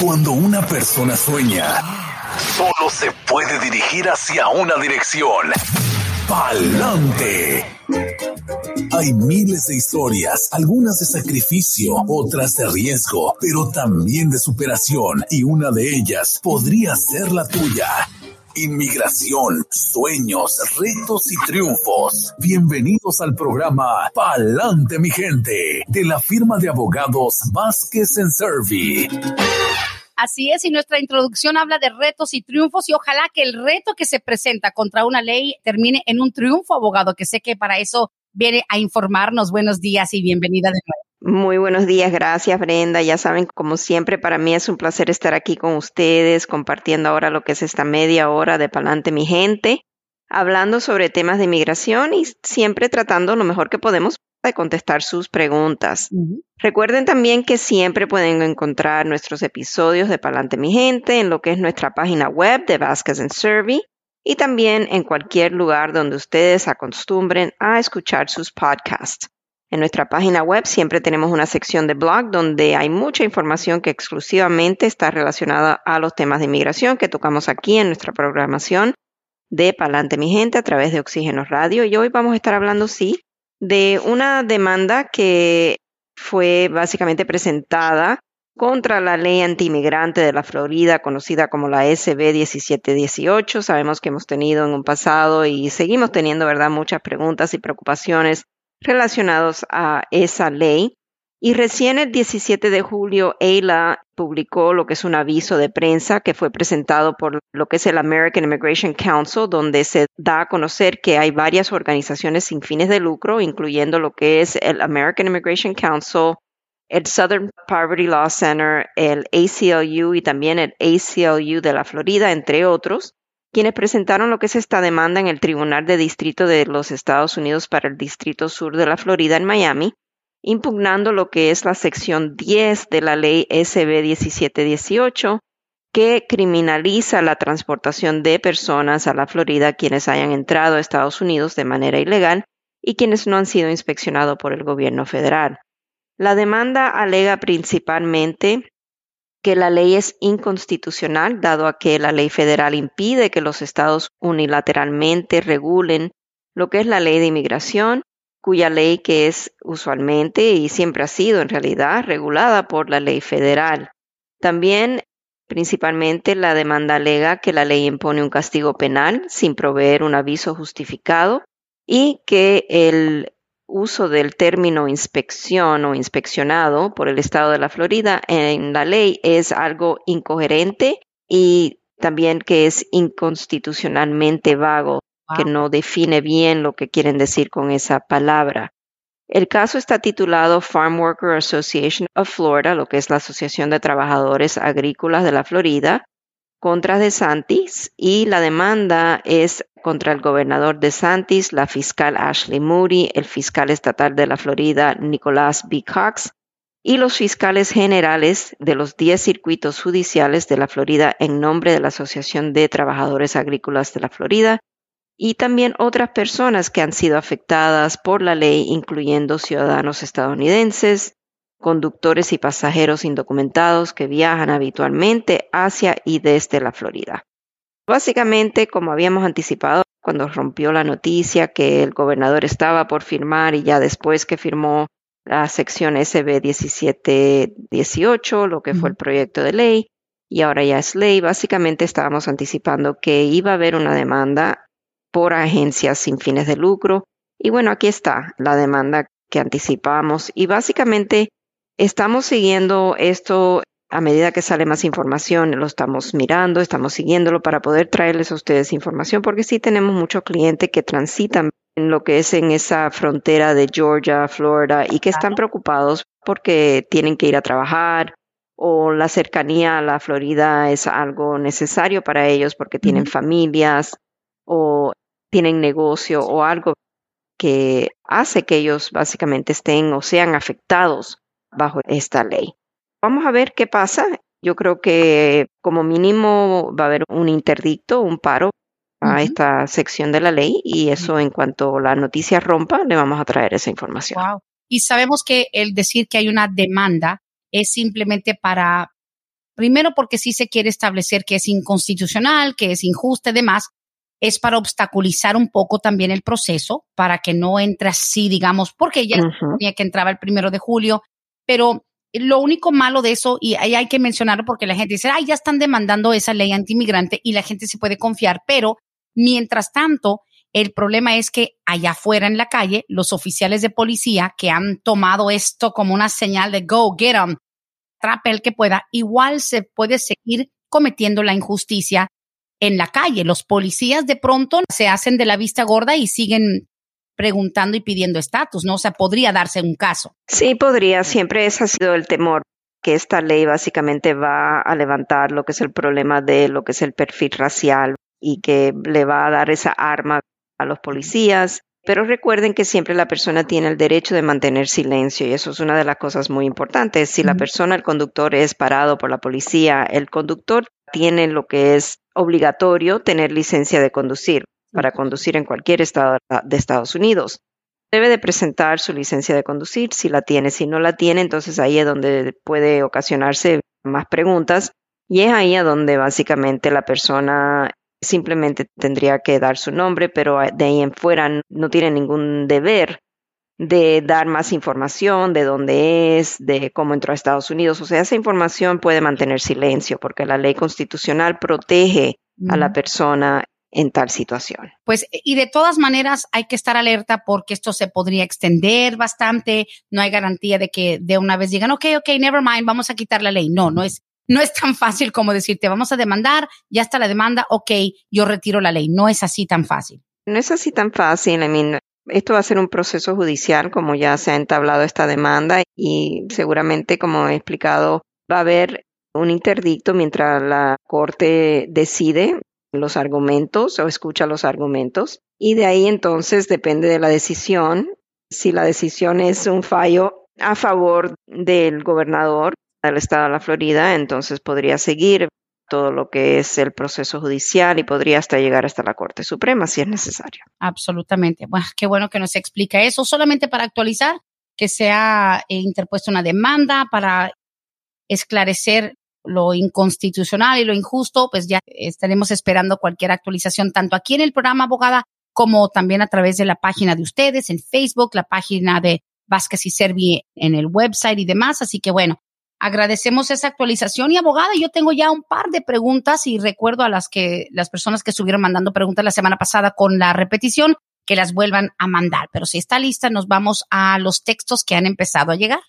Cuando una persona sueña, solo se puede dirigir hacia una dirección. Pa'lante. Hay miles de historias, algunas de sacrificio, otras de riesgo, pero también de superación, y una de ellas podría ser la tuya. Inmigración, sueños, retos y triunfos. Bienvenidos al programa Pa'lante mi gente de la firma de abogados Vázquez en Servi. Así es, y nuestra introducción habla de retos y triunfos y ojalá que el reto que se presenta contra una ley termine en un triunfo, abogado, que sé que para eso viene a informarnos. Buenos días y bienvenida de nuevo. Muy buenos días, gracias Brenda. Ya saben, como siempre, para mí es un placer estar aquí con ustedes, compartiendo ahora lo que es esta media hora de Palante mi gente, hablando sobre temas de inmigración y siempre tratando lo mejor que podemos de contestar sus preguntas. Recuerden también que siempre pueden encontrar nuestros episodios de Palante mi gente en lo que es nuestra página web de Vasquez and Survey y también en cualquier lugar donde ustedes acostumbren a escuchar sus podcasts. En nuestra página web siempre tenemos una sección de blog donde hay mucha información que exclusivamente está relacionada a los temas de inmigración que tocamos aquí en nuestra programación de Palante mi gente a través de Oxígeno Radio. Y hoy vamos a estar hablando, sí, de una demanda que fue básicamente presentada contra la ley antimigrante de la Florida, conocida como la SB 1718. Sabemos que hemos tenido en un pasado y seguimos teniendo, ¿verdad?, muchas preguntas y preocupaciones relacionados a esa ley. Y recién el 17 de julio, EILA publicó lo que es un aviso de prensa que fue presentado por lo que es el American Immigration Council, donde se da a conocer que hay varias organizaciones sin fines de lucro, incluyendo lo que es el American Immigration Council, el Southern Poverty Law Center, el ACLU y también el ACLU de la Florida, entre otros, quienes presentaron lo que es esta demanda en el Tribunal de Distrito de los Estados Unidos para el Distrito Sur de la Florida en Miami, impugnando lo que es la sección 10 de la ley SB 1718, que criminaliza la transportación de personas a la Florida quienes hayan entrado a Estados Unidos de manera ilegal y quienes no han sido inspeccionados por el gobierno federal. La demanda alega principalmente que la ley es inconstitucional, dado a que la ley federal impide que los estados unilateralmente regulen lo que es la ley de inmigración, cuya ley que es usualmente y siempre ha sido en realidad regulada por la ley federal. También, principalmente, la demanda alega que la ley impone un castigo penal sin proveer un aviso justificado y que el uso del término inspección o inspeccionado por el Estado de la Florida en la ley es algo incoherente y también que es inconstitucionalmente vago, que no define bien lo que quieren decir con esa palabra. El caso está titulado Farm Worker Association of Florida, lo que es la Asociación de Trabajadores Agrícolas de la Florida, contra DeSantis y la demanda es contra el gobernador DeSantis, la fiscal Ashley Moody, el fiscal estatal de la Florida Nicholas B. Cox y los fiscales generales de los 10 circuitos judiciales de la Florida en nombre de la Asociación de Trabajadores Agrícolas de la Florida y también otras personas que han sido afectadas por la ley, incluyendo ciudadanos estadounidenses, conductores y pasajeros indocumentados que viajan habitualmente hacia y desde la Florida. Básicamente, como habíamos anticipado cuando rompió la noticia que el gobernador estaba por firmar y ya después que firmó la sección SB 1718, lo que fue el proyecto de ley, y ahora ya es ley, básicamente estábamos anticipando que iba a haber una demanda por agencias sin fines de lucro. Y bueno, aquí está la demanda que anticipamos. Y básicamente Estamos siguiendo esto a medida que sale más información, lo estamos mirando, estamos siguiéndolo para poder traerles a ustedes información, porque sí tenemos muchos clientes que transitan en lo que es en esa frontera de Georgia, Florida, y que están preocupados porque tienen que ir a trabajar o la cercanía a la Florida es algo necesario para ellos porque tienen familias o tienen negocio o algo que hace que ellos básicamente estén o sean afectados bajo esta ley. Vamos a ver qué pasa. Yo creo que como mínimo va a haber un interdicto, un paro a esta sección de la ley y eso en cuanto la noticia rompa le vamos a traer esa información. Y sabemos que el decir que hay una demanda es simplemente para Primero porque sí se quiere establecer que es inconstitucional, que es injusto y demás. Es para obstaculizar un poco también el proceso, para que no entre así, digamos, porque ya tenía que entrar el primero de julio. Pero lo único malo de eso, y ahí hay que mencionarlo porque la gente dice, ay, ya están demandando esa ley antimigrante y la gente se puede confiar, pero mientras tanto, el problema es que allá afuera en la calle, los oficiales de policía que han tomado esto como una señal de go, get them, trape el que pueda, igual se puede seguir cometiendo la injusticia en la calle. Los policías de pronto se hacen de la vista gorda y siguen preguntando y pidiendo estatus, ¿no? O sea, podría darse un caso. Sí, podría. Siempre ese ha sido el temor que esta ley básicamente va a levantar lo que es el problema de lo que es el perfil racial y que le va a dar esa arma a los policías. Pero recuerden que siempre la persona tiene el derecho de mantener silencio y eso es una de las cosas muy importantes. Si la persona, el conductor, es parado por la policía, el conductor tiene lo que es obligatorio tener licencia de conducir para conducir en cualquier estado de Estados Unidos. Debe de presentar su licencia de conducir si la tiene. Si no la tiene, entonces ahí es donde puede ocasionarse más preguntas y es ahí a donde básicamente la persona simplemente tendría que dar su nombre, pero de ahí en fuera no tiene ningún deber de dar más información de dónde es, de cómo entró a Estados Unidos. O sea, esa información puede mantener silencio porque la ley constitucional protege a la persona en tal situación. Pues, y de todas maneras hay que estar alerta porque esto se podría extender bastante. No hay garantía de que de una vez digan, ok, ok, never mind, vamos a quitar la ley. No, no es, no es tan fácil como decirte, vamos a demandar, ya está la demanda, ok, yo retiro la ley. No es así tan fácil. No es así tan fácil. I mean, esto va a ser un proceso judicial, como ya se ha entablado esta demanda, y seguramente, como he explicado, va a haber un interdicto mientras la Corte decide los argumentos o escucha los argumentos y de ahí entonces depende de la decisión. Si la decisión es un fallo a favor del gobernador del estado de la Florida, entonces podría seguir todo lo que es el proceso judicial y podría hasta llegar hasta la Corte Suprema si es necesario. Absolutamente. Bueno, qué bueno que nos explica eso. Solamente para actualizar que se ha eh, interpuesto una demanda para esclarecer lo inconstitucional y lo injusto, pues ya estaremos esperando cualquier actualización, tanto aquí en el programa Abogada como también a través de la página de ustedes, en Facebook, la página de Vázquez y Servi en el website y demás. Así que bueno, agradecemos esa actualización y abogada, yo tengo ya un par de preguntas y recuerdo a las que las personas que estuvieron mandando preguntas la semana pasada con la repetición que las vuelvan a mandar. Pero si está lista, nos vamos a los textos que han empezado a llegar.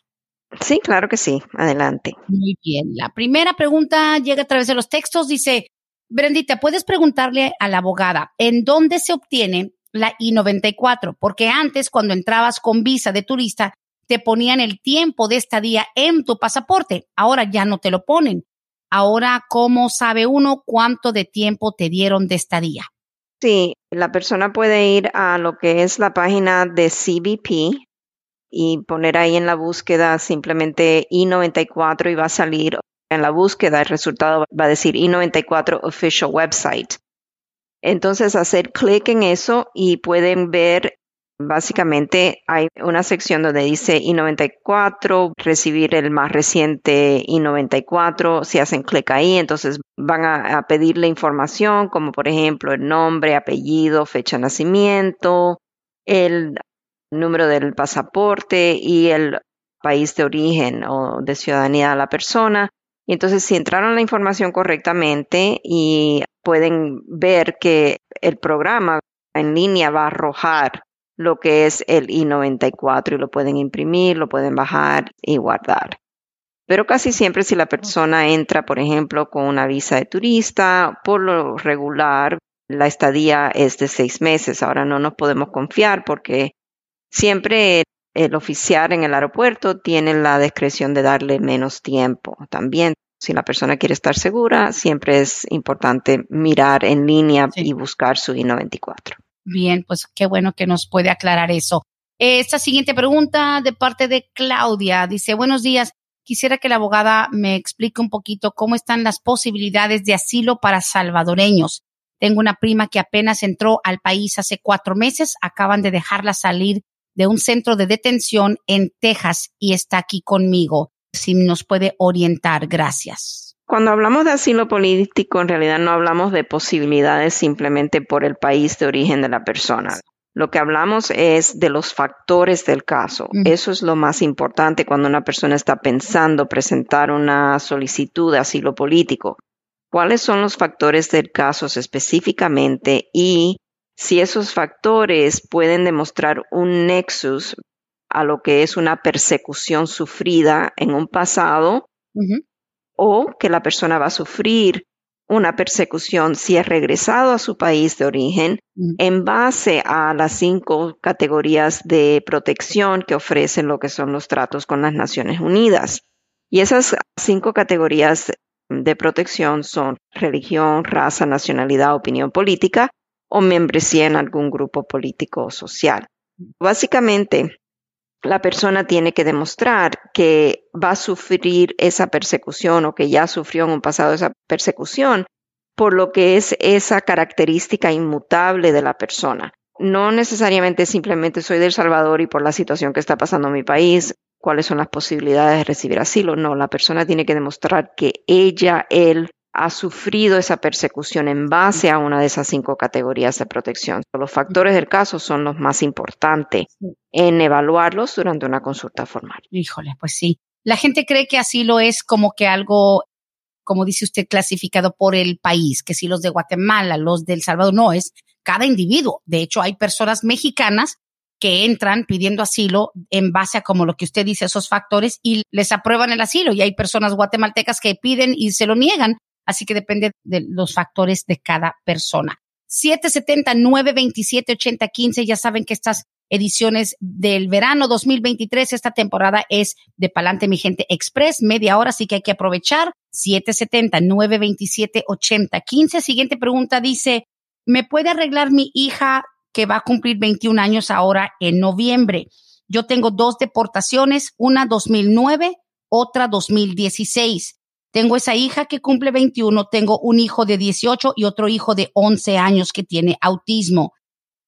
Sí, claro que sí. Adelante. Muy bien. La primera pregunta llega a través de los textos. Dice, Brendita, ¿puedes preguntarle a la abogada en dónde se obtiene la I-94? Porque antes, cuando entrabas con visa de turista, te ponían el tiempo de estadía en tu pasaporte. Ahora ya no te lo ponen. Ahora, ¿cómo sabe uno cuánto de tiempo te dieron de estadía? Sí, la persona puede ir a lo que es la página de CBP, y poner ahí en la búsqueda simplemente I94 y va a salir en la búsqueda, el resultado va a decir I94 Official Website. Entonces hacer clic en eso y pueden ver, básicamente hay una sección donde dice I94, recibir el más reciente I94, si hacen clic ahí, entonces van a, a pedirle información como por ejemplo el nombre, apellido, fecha de nacimiento, el número del pasaporte y el país de origen o de ciudadanía de la persona. Y entonces si entraron la información correctamente y pueden ver que el programa en línea va a arrojar lo que es el I-94 y lo pueden imprimir, lo pueden bajar y guardar. Pero casi siempre si la persona entra, por ejemplo, con una visa de turista, por lo regular, la estadía es de seis meses. Ahora no nos podemos confiar porque Siempre el oficial en el aeropuerto tiene la discreción de darle menos tiempo. También, si la persona quiere estar segura, siempre es importante mirar en línea y buscar su I-94. Bien, pues qué bueno que nos puede aclarar eso. Esta siguiente pregunta de parte de Claudia dice, buenos días. Quisiera que la abogada me explique un poquito cómo están las posibilidades de asilo para salvadoreños. Tengo una prima que apenas entró al país hace cuatro meses, acaban de dejarla salir de un centro de detención en Texas y está aquí conmigo. Si nos puede orientar, gracias. Cuando hablamos de asilo político, en realidad no hablamos de posibilidades simplemente por el país de origen de la persona. Lo que hablamos es de los factores del caso. Eso es lo más importante cuando una persona está pensando presentar una solicitud de asilo político. ¿Cuáles son los factores del caso específicamente y si esos factores pueden demostrar un nexus a lo que es una persecución sufrida en un pasado o que la persona va a sufrir una persecución si es regresado a su país de origen en base a las cinco categorías de protección que ofrecen lo que son los tratos con las Naciones Unidas. Y esas cinco categorías de protección son religión, raza, nacionalidad, opinión política o membresía en algún grupo político o social. Básicamente, la persona tiene que demostrar que va a sufrir esa persecución o que ya sufrió en un pasado esa persecución por lo que es esa característica inmutable de la persona. No necesariamente simplemente soy del Salvador y por la situación que está pasando en mi país, cuáles son las posibilidades de recibir asilo. No, la persona tiene que demostrar que ella, él, ha sufrido esa persecución en base a una de esas cinco categorías de protección. Los factores del caso son los más importantes en evaluarlos durante una consulta formal. Híjole, pues sí. La gente cree que asilo es como que algo, como dice usted, clasificado por el país, que si los de Guatemala, los del Salvador, no, es cada individuo. De hecho, hay personas mexicanas que entran pidiendo asilo en base a como lo que usted dice, esos factores, y les aprueban el asilo. Y hay personas guatemaltecas que piden y se lo niegan Así que depende de los factores de cada persona. 770 927 8015 ya saben que estas ediciones del verano 2023, esta temporada es de Palante Mi Gente Express, media hora, así que hay que aprovechar. 770 927 8015 Siguiente pregunta dice, ¿me puede arreglar mi hija que va a cumplir 21 años ahora en noviembre? Yo tengo dos deportaciones, una 2009, otra 2016. Tengo esa hija que cumple 21, tengo un hijo de 18 y otro hijo de 11 años que tiene autismo.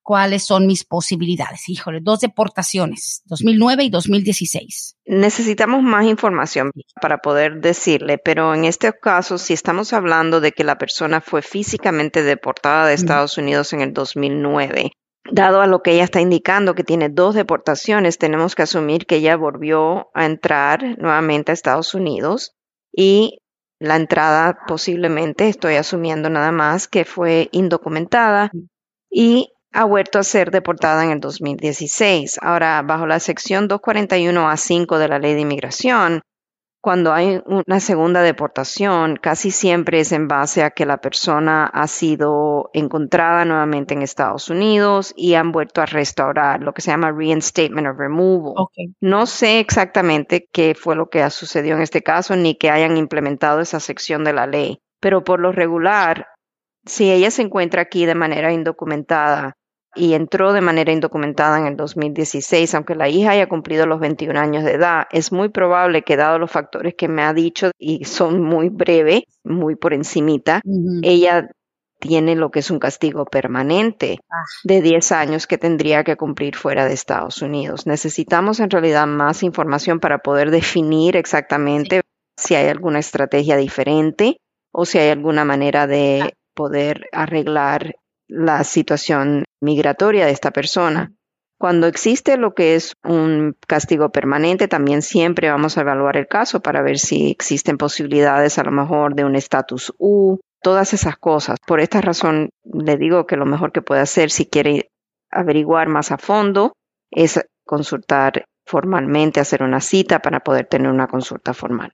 ¿Cuáles son mis posibilidades? Híjole, dos deportaciones, 2009 y 2016. Necesitamos más información para poder decirle, pero en este caso, si estamos hablando de que la persona fue físicamente deportada de Estados Unidos en el 2009, dado a lo que ella está indicando que tiene dos deportaciones, tenemos que asumir que ella volvió a entrar nuevamente a Estados Unidos y la entrada posiblemente, estoy asumiendo nada más, que fue indocumentada y ha vuelto a ser deportada en el 2016. Ahora, bajo la sección 241 A5 de la Ley de Inmigración, cuando hay una segunda deportación, casi siempre es en base a que la persona ha sido encontrada nuevamente en Estados Unidos y han vuelto a restaurar lo que se llama reinstatement of removal. No sé exactamente qué fue lo que ha sucedido en este caso ni que hayan implementado esa sección de la ley, pero por lo regular, si ella se encuentra aquí de manera indocumentada y entró de manera indocumentada en el 2016, aunque la hija haya cumplido los 21 años de edad, es muy probable que dado los factores que me ha dicho y son muy breves, muy por encimita, ella tiene lo que es un castigo permanente ah. de 10 años que tendría que cumplir fuera de Estados Unidos. Necesitamos en realidad más información para poder definir exactamente si hay alguna estrategia diferente o si hay alguna manera de ah. poder arreglar la situación migratoria de esta persona. Cuando existe lo que es un castigo permanente, también siempre vamos a evaluar el caso para ver si existen posibilidades a lo mejor de un estatus U, todas esas cosas. Por esta razón le digo que lo mejor que puede hacer si quiere averiguar más a fondo es consultar formalmente, hacer una cita para poder tener una consulta formal.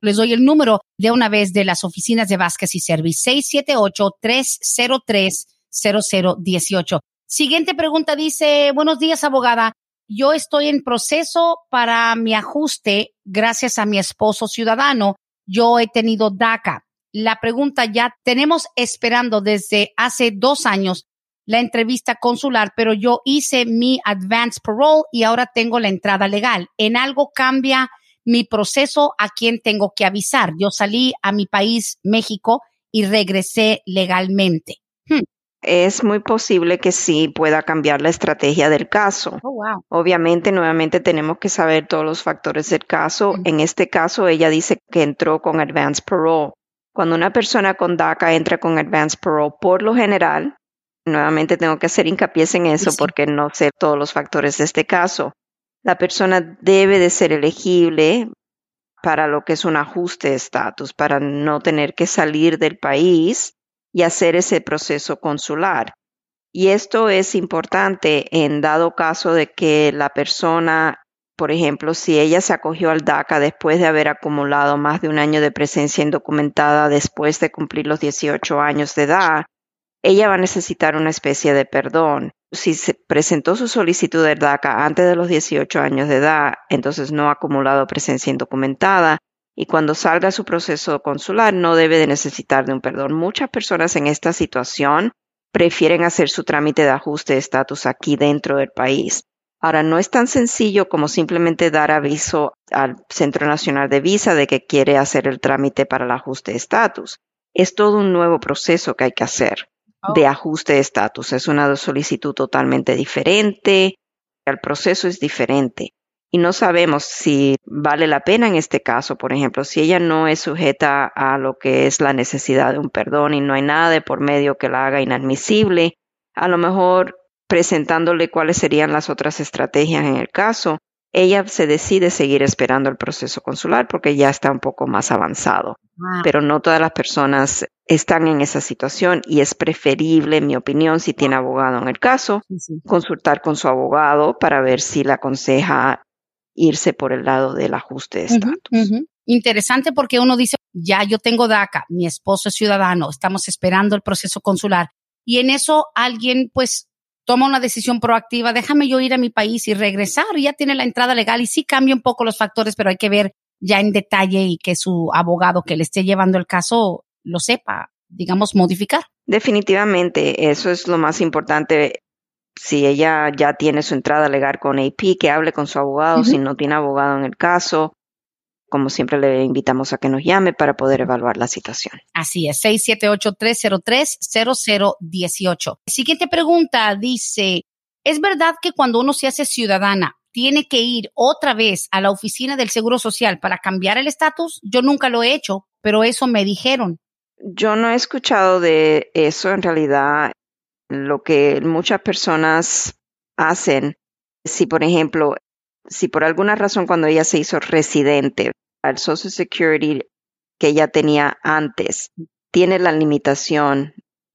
Les doy el número de una vez de las oficinas de Vázquez y Service 678 303 0018. Siguiente pregunta dice, buenos días, abogada. Yo estoy en proceso para mi ajuste gracias a mi esposo ciudadano. Yo he tenido DACA. La pregunta ya tenemos esperando desde hace dos años la entrevista consular, pero yo hice mi advance parole y ahora tengo la entrada legal. ¿En algo cambia mi proceso? ¿A quién tengo que avisar? Yo salí a mi país, México, y regresé legalmente. Es muy posible que sí pueda cambiar la estrategia del caso. Oh, wow. Obviamente, nuevamente tenemos que saber todos los factores del caso. Mm. En este caso, ella dice que entró con advance parole. Cuando una persona con DACA entra con advance parole, por lo general, nuevamente tengo que hacer hincapié en eso Sí. porque no sé todos los factores de este caso. La persona debe de ser elegible para lo que es un ajuste de estatus, para no tener que salir del país y hacer ese proceso consular. Y esto es importante en dado caso de que la persona, por ejemplo, si ella se acogió al DACA después de haber acumulado más de un año de presencia indocumentada después de cumplir los 18 años de edad, ella va a necesitar una especie de perdón. Si se presentó su solicitud de DACA antes de los 18 años de edad, entonces no ha acumulado presencia indocumentada y cuando salga su proceso consular no debe de necesitar de un perdón. Muchas personas en esta situación prefieren hacer su trámite de ajuste de estatus aquí dentro del país. Ahora, no es tan sencillo como simplemente dar aviso al Centro Nacional de Visa de que quiere hacer el trámite para el ajuste de estatus. Es todo un nuevo proceso que hay que hacer de ajuste de estatus. Es una solicitud totalmente diferente, el proceso es diferente. Y no sabemos si vale la pena en este caso, por ejemplo, si ella no es sujeta a lo que es la necesidad de un perdón y no hay nada de por medio que la haga inadmisible, a lo mejor presentándole cuáles serían las otras estrategias en el caso, ella se decide seguir esperando el proceso consular porque ya está un poco más avanzado. Ah, pero no todas las personas están en esa situación y es preferible, en mi opinión, si tiene abogado en el caso, sí, sí. consultar con su abogado para ver si le aconseja irse por el lado del ajuste de estatus. Interesante porque uno dice, ya yo tengo DACA, mi esposo es ciudadano, estamos esperando el proceso consular y en eso alguien pues toma una decisión proactiva, déjame yo ir a mi país y regresar, ya tiene la entrada legal y sí cambia un poco los factores, pero hay que ver ya en detalle y que su abogado que le esté llevando el caso lo sepa, digamos, modificar. Definitivamente, eso es lo más importante. Si ella ya tiene su entrada legal con AP, que hable con su abogado. Si no tiene abogado en el caso, como siempre le invitamos a que nos llame para poder evaluar la situación. Así es, 678-303-0018. Siguiente pregunta dice, ¿es verdad que cuando uno se hace ciudadana tiene que ir otra vez a la oficina del Seguro Social para cambiar el estatus? Yo nunca lo he hecho, pero eso me dijeron. Yo no he escuchado de eso en realidad. Lo que muchas personas hacen, si por ejemplo, si por alguna razón cuando ella se hizo residente, al Social Security que ella tenía antes, tiene la limitación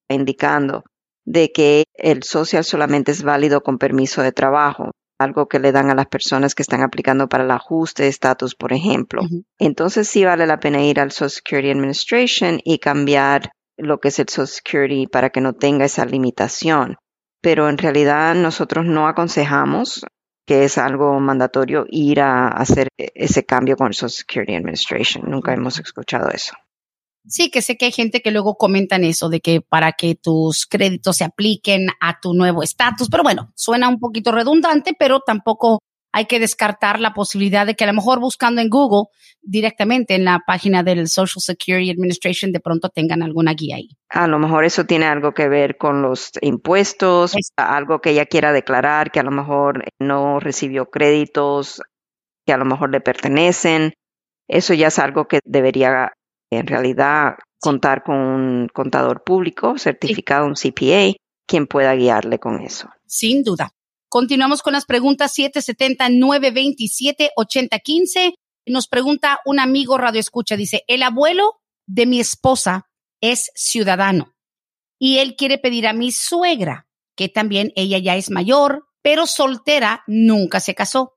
indicando de que el social solamente es válido con permiso de trabajo, algo que le dan a las personas que están aplicando para el ajuste de estatus, por ejemplo. Entonces sí vale la pena ir al Social Security Administration y cambiar lo que es el Social Security para que no tenga esa limitación. Pero en realidad nosotros no aconsejamos que es algo mandatorio ir a hacer ese cambio con el Social Security Administration. Nunca hemos escuchado eso. Sí, que sé que hay gente que luego comentan eso, de que para que tus créditos se apliquen a tu nuevo estatus, pero bueno, suena un poquito redundante, pero tampoco hay que descartar la posibilidad de que a lo mejor buscando en Google directamente en la página del Social Security Administration de pronto tengan alguna guía ahí. A lo mejor eso tiene algo que ver con los impuestos, Es- algo que ella quiera declarar, que a lo mejor no recibió créditos que a lo mejor le pertenecen. Eso ya es algo que debería en realidad contar con un contador público certificado, un CPA, quien pueda guiarle con eso. Sin duda. Continuamos con las preguntas 770-927-8015. Nos pregunta un amigo radio escucha, dice, el abuelo de mi esposa es ciudadano y él quiere pedir a mi suegra, que también ella ya es mayor, pero soltera, nunca se casó.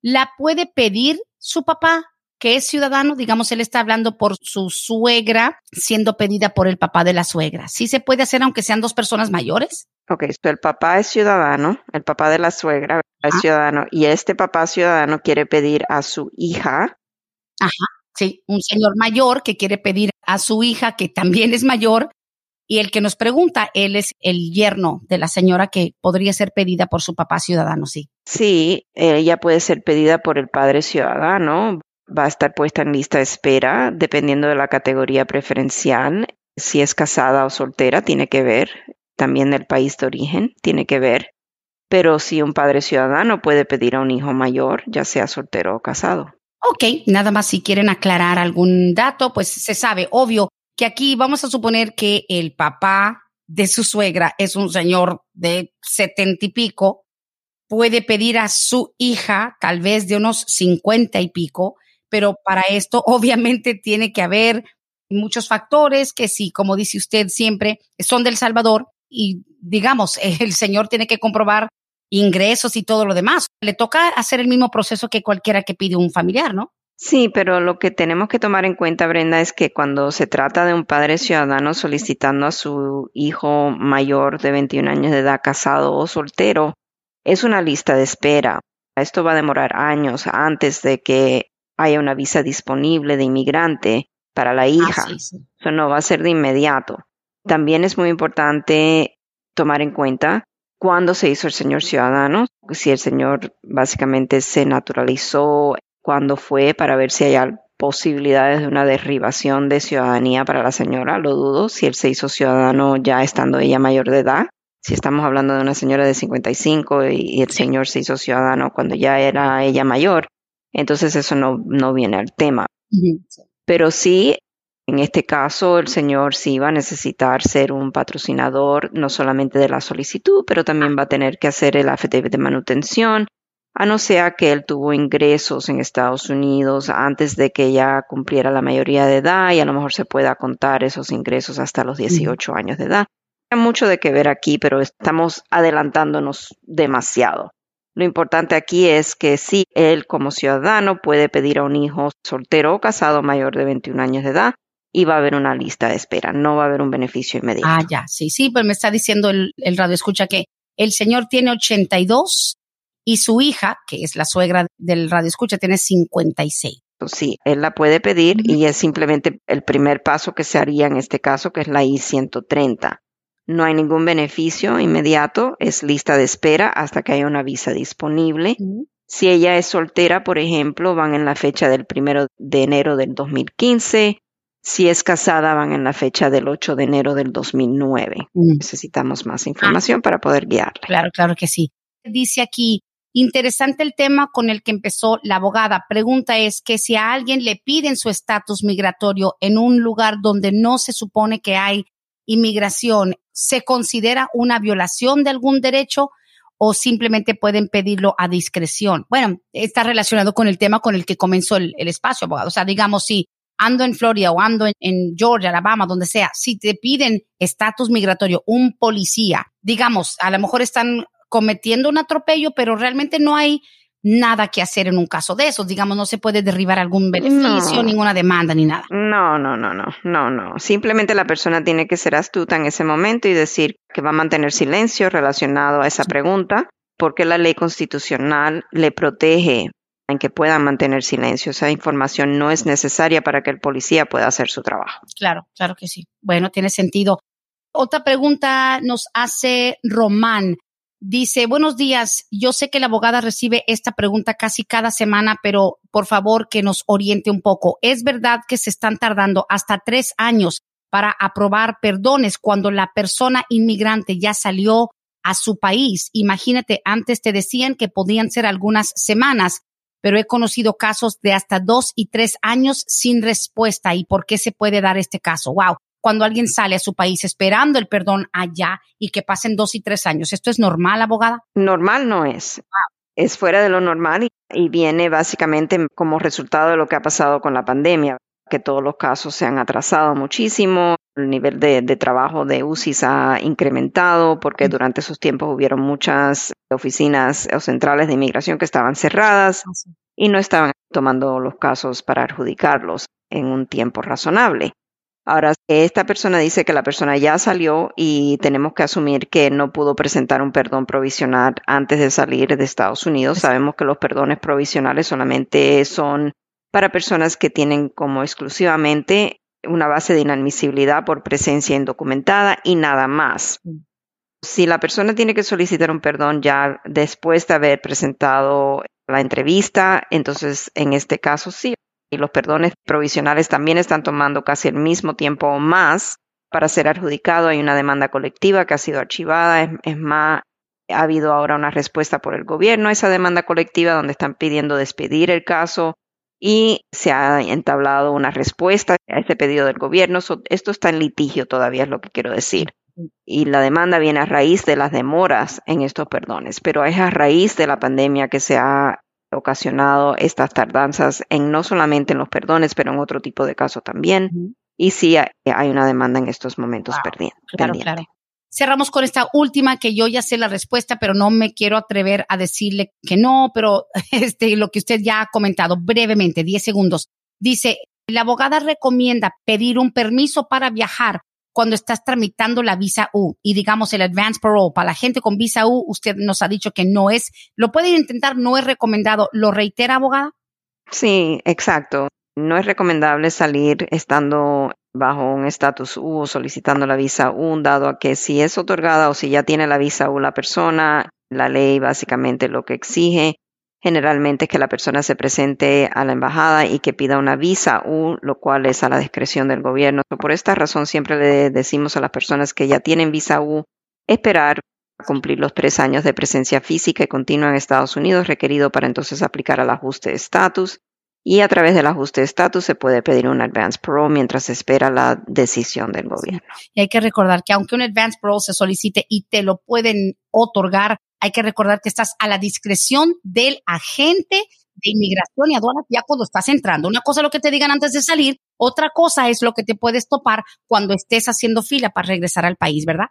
¿La puede pedir su papá, que es ciudadano? Digamos, él está hablando por su suegra, siendo pedida por el papá de la suegra. ¿Sí se puede hacer aunque sean dos personas mayores? Ok, so el papá es ciudadano, el papá de la suegra es Ajá. ciudadano y este papá ciudadano quiere pedir a su hija Sí, un señor mayor que quiere pedir a su hija, que también es mayor, y el que nos pregunta, él es el yerno de la señora que podría ser pedida por su papá ciudadano, sí. Sí, ella puede ser pedida por el padre ciudadano, va a estar puesta en lista de espera dependiendo de la categoría preferencial. Si es casada o soltera, tiene que ver también del país de origen, tiene que ver. Pero si un padre ciudadano puede pedir a un hijo mayor, ya sea soltero o casado. Ok, nada más si quieren aclarar algún dato, pues se sabe, obvio, que aquí vamos a suponer que el papá de su suegra es un señor de setenta y pico, puede pedir a su hija tal vez de unos cincuenta y pico, pero para esto obviamente tiene que haber muchos factores que sí, como dice usted siempre, son del Salvador y digamos, el señor tiene que comprobar ingresos y todo lo demás. Le toca hacer el mismo proceso que cualquiera que pide un familiar, ¿no? Sí, pero lo que tenemos que tomar en cuenta, Brenda, es que cuando se trata de un padre ciudadano solicitando a su hijo mayor de 21 años de edad casado o soltero, es una lista de espera. Esto va a demorar años antes de que haya una visa disponible de inmigrante para la hija. Eso no va a ser de inmediato. También es muy importante tomar en cuenta cuándo se hizo el señor ciudadano, si el señor básicamente se naturalizó, cuándo fue, para ver si hay posibilidades de una derribación de ciudadanía para la señora, lo dudo, si él se hizo ciudadano ya estando ella mayor de edad. Si estamos hablando de una señora de 55 y, y el señor se hizo ciudadano cuando ya era ella mayor, entonces eso no, no viene al tema. Pero sí, en este caso, el señor sí va a necesitar ser un patrocinador, no solamente de la solicitud, pero también va a tener que hacer el affidavit de manutención, a no ser que él tuvo ingresos en Estados Unidos antes de que ya cumpliera la mayoría de edad y a lo mejor se pueda contar esos ingresos hasta los 18 años de edad. Hay mucho de que ver aquí, pero estamos adelantándonos demasiado. Lo importante aquí es que sí, él como ciudadano puede pedir a un hijo soltero o casado mayor de 21 años de edad y va a haber una lista de espera, no va a haber un beneficio inmediato. Ah, ya, sí, sí, pues me está diciendo el, el radio escucha que el señor tiene 82 y su hija, que es la suegra del radio escucha, tiene 56. Sí, él la puede pedir y es simplemente el primer paso que se haría en este caso, que es la I-130. No hay ningún beneficio inmediato, es lista de espera hasta que haya una visa disponible. Si ella es soltera, por ejemplo, van en la fecha del primero de enero del 2015. Si es casada, van en la fecha del 8 de enero del 2009. Necesitamos más información para poder guiarle. Claro, claro que sí. Dice aquí, interesante el tema con el que empezó la abogada. Pregunta es que si a alguien le piden su estatus migratorio en un lugar donde no se supone que hay inmigración, ¿se considera una violación de algún derecho o simplemente pueden pedirlo a discreción? Bueno, está relacionado con el tema con el que comenzó el, espacio, abogado. O sea, digamos, si ando en Florida o ando en, Georgia, Alabama, donde sea, si te piden estatus migratorio, un policía, digamos, a lo mejor están cometiendo un atropello, pero realmente no hay nada que hacer en un caso de esos. Digamos, no se puede derribar algún beneficio, ninguna demanda ni nada. No, no, no, no, no, no. Simplemente la persona tiene que ser astuta en ese momento y decir que va a mantener silencio relacionado a esa pregunta, porque la ley constitucional le protege en que pueda mantener silencio. Esa información no es necesaria para que el policía pueda hacer su trabajo. Claro, claro que sí. Bueno, tiene sentido. Otra pregunta nos hace Román. Dice, buenos días, yo sé que la abogada recibe esta pregunta casi cada semana, pero por favor que nos oriente un poco. ¿Es verdad que se están tardando hasta tres años para aprobar perdones cuando la persona inmigrante ya salió a su país? Imagínate, antes te decían que podían ser algunas semanas, pero he conocido casos de hasta dos y tres años sin respuesta. ¿Y por qué se puede dar este caso? Wow cuando alguien sale a su país esperando el perdón allá y que pasen dos y tres años. ¿Esto es normal, abogada? Normal no es. Es fuera de lo normal y, viene básicamente como resultado de lo que ha pasado con la pandemia, que todos los casos se han atrasado muchísimo, el nivel de, trabajo de UCIs ha incrementado porque durante esos tiempos hubieron muchas oficinas o centrales de inmigración que estaban cerradas ah, y no estaban tomando los casos para adjudicarlos en un tiempo razonable. Ahora, esta persona dice que la persona ya salió y tenemos que asumir que no pudo presentar un perdón provisional antes de salir de Estados Unidos. Sabemos que los perdones provisionales solamente son para personas que tienen como exclusivamente una base de inadmisibilidad por presencia indocumentada y nada más. Si la persona tiene que solicitar un perdón ya después de haber presentado la entrevista, entonces en este caso sí, y los perdones provisionales también están tomando casi el mismo tiempo o más para ser adjudicado. Hay una demanda colectiva que ha sido archivada. Es, más, ha habido ahora una respuesta por el gobierno a esa demanda colectiva donde están pidiendo despedir el caso y se ha entablado una respuesta a ese pedido del gobierno. esto está en litigio todavía, es lo que quiero decir. Y la demanda viene a raíz de las demoras en estos perdones, pero es a raíz de la pandemia que se ha ocasionado estas tardanzas en no solamente en los perdones, pero en otro tipo de casos también. Y sí hay una demanda en estos momentos perdiendo. Claro, claro. Cerramos con esta última que yo ya sé la respuesta, pero no me quiero atrever a decirle que no, pero este, lo que usted ya ha comentado brevemente, 10 segundos. Dice, la abogada recomienda pedir un permiso para viajar cuando estás tramitando la visa U y digamos el advance parole para la gente con visa U, usted nos ha dicho que no es, lo pueden intentar, no es recomendado. ¿Lo reitera, abogada? Sí, exacto. No es recomendable salir estando bajo un estatus U o solicitando la visa U, dado a que si es otorgada o si ya tiene la visa U la persona, la ley básicamente lo que exige generalmente es que la persona se presente a la embajada y que pida una visa U, lo cual es a la discreción del gobierno. Por esta razón siempre le decimos a las personas que ya tienen visa U esperar a cumplir los tres años de presencia física y continua en Estados Unidos requerido para entonces aplicar al ajuste de estatus y a través del ajuste de estatus se puede pedir un advance parole mientras se espera la decisión del gobierno. Y hay que recordar que aunque un advance parole se solicite y te lo pueden otorgar, hay que recordar que estás a la discreción del agente de inmigración y aduanas ya cuando estás entrando. Una cosa es lo que te digan antes de salir, otra cosa es lo que te puedes topar cuando estés haciendo fila para regresar al país, ¿verdad?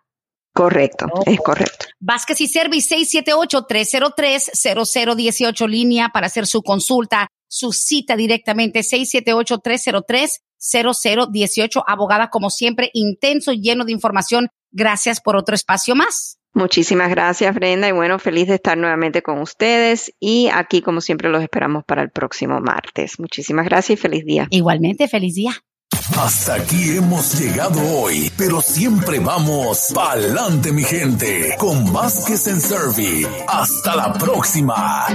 Correcto, es correcto. Vázquez y Service 678-303-0018 línea para hacer su consulta su cita directamente 678-303-0018. Abogada, como siempre, intenso, lleno de información. Gracias por otro espacio más. Muchísimas gracias, Brenda, y bueno, feliz de estar nuevamente con ustedes y aquí, como siempre, los esperamos para el próximo martes. Muchísimas gracias y feliz día. Igualmente, feliz día. Hasta aquí hemos llegado hoy, pero siempre vamos pa'lante, mi gente, con Vázquez en Servi. Hasta la próxima.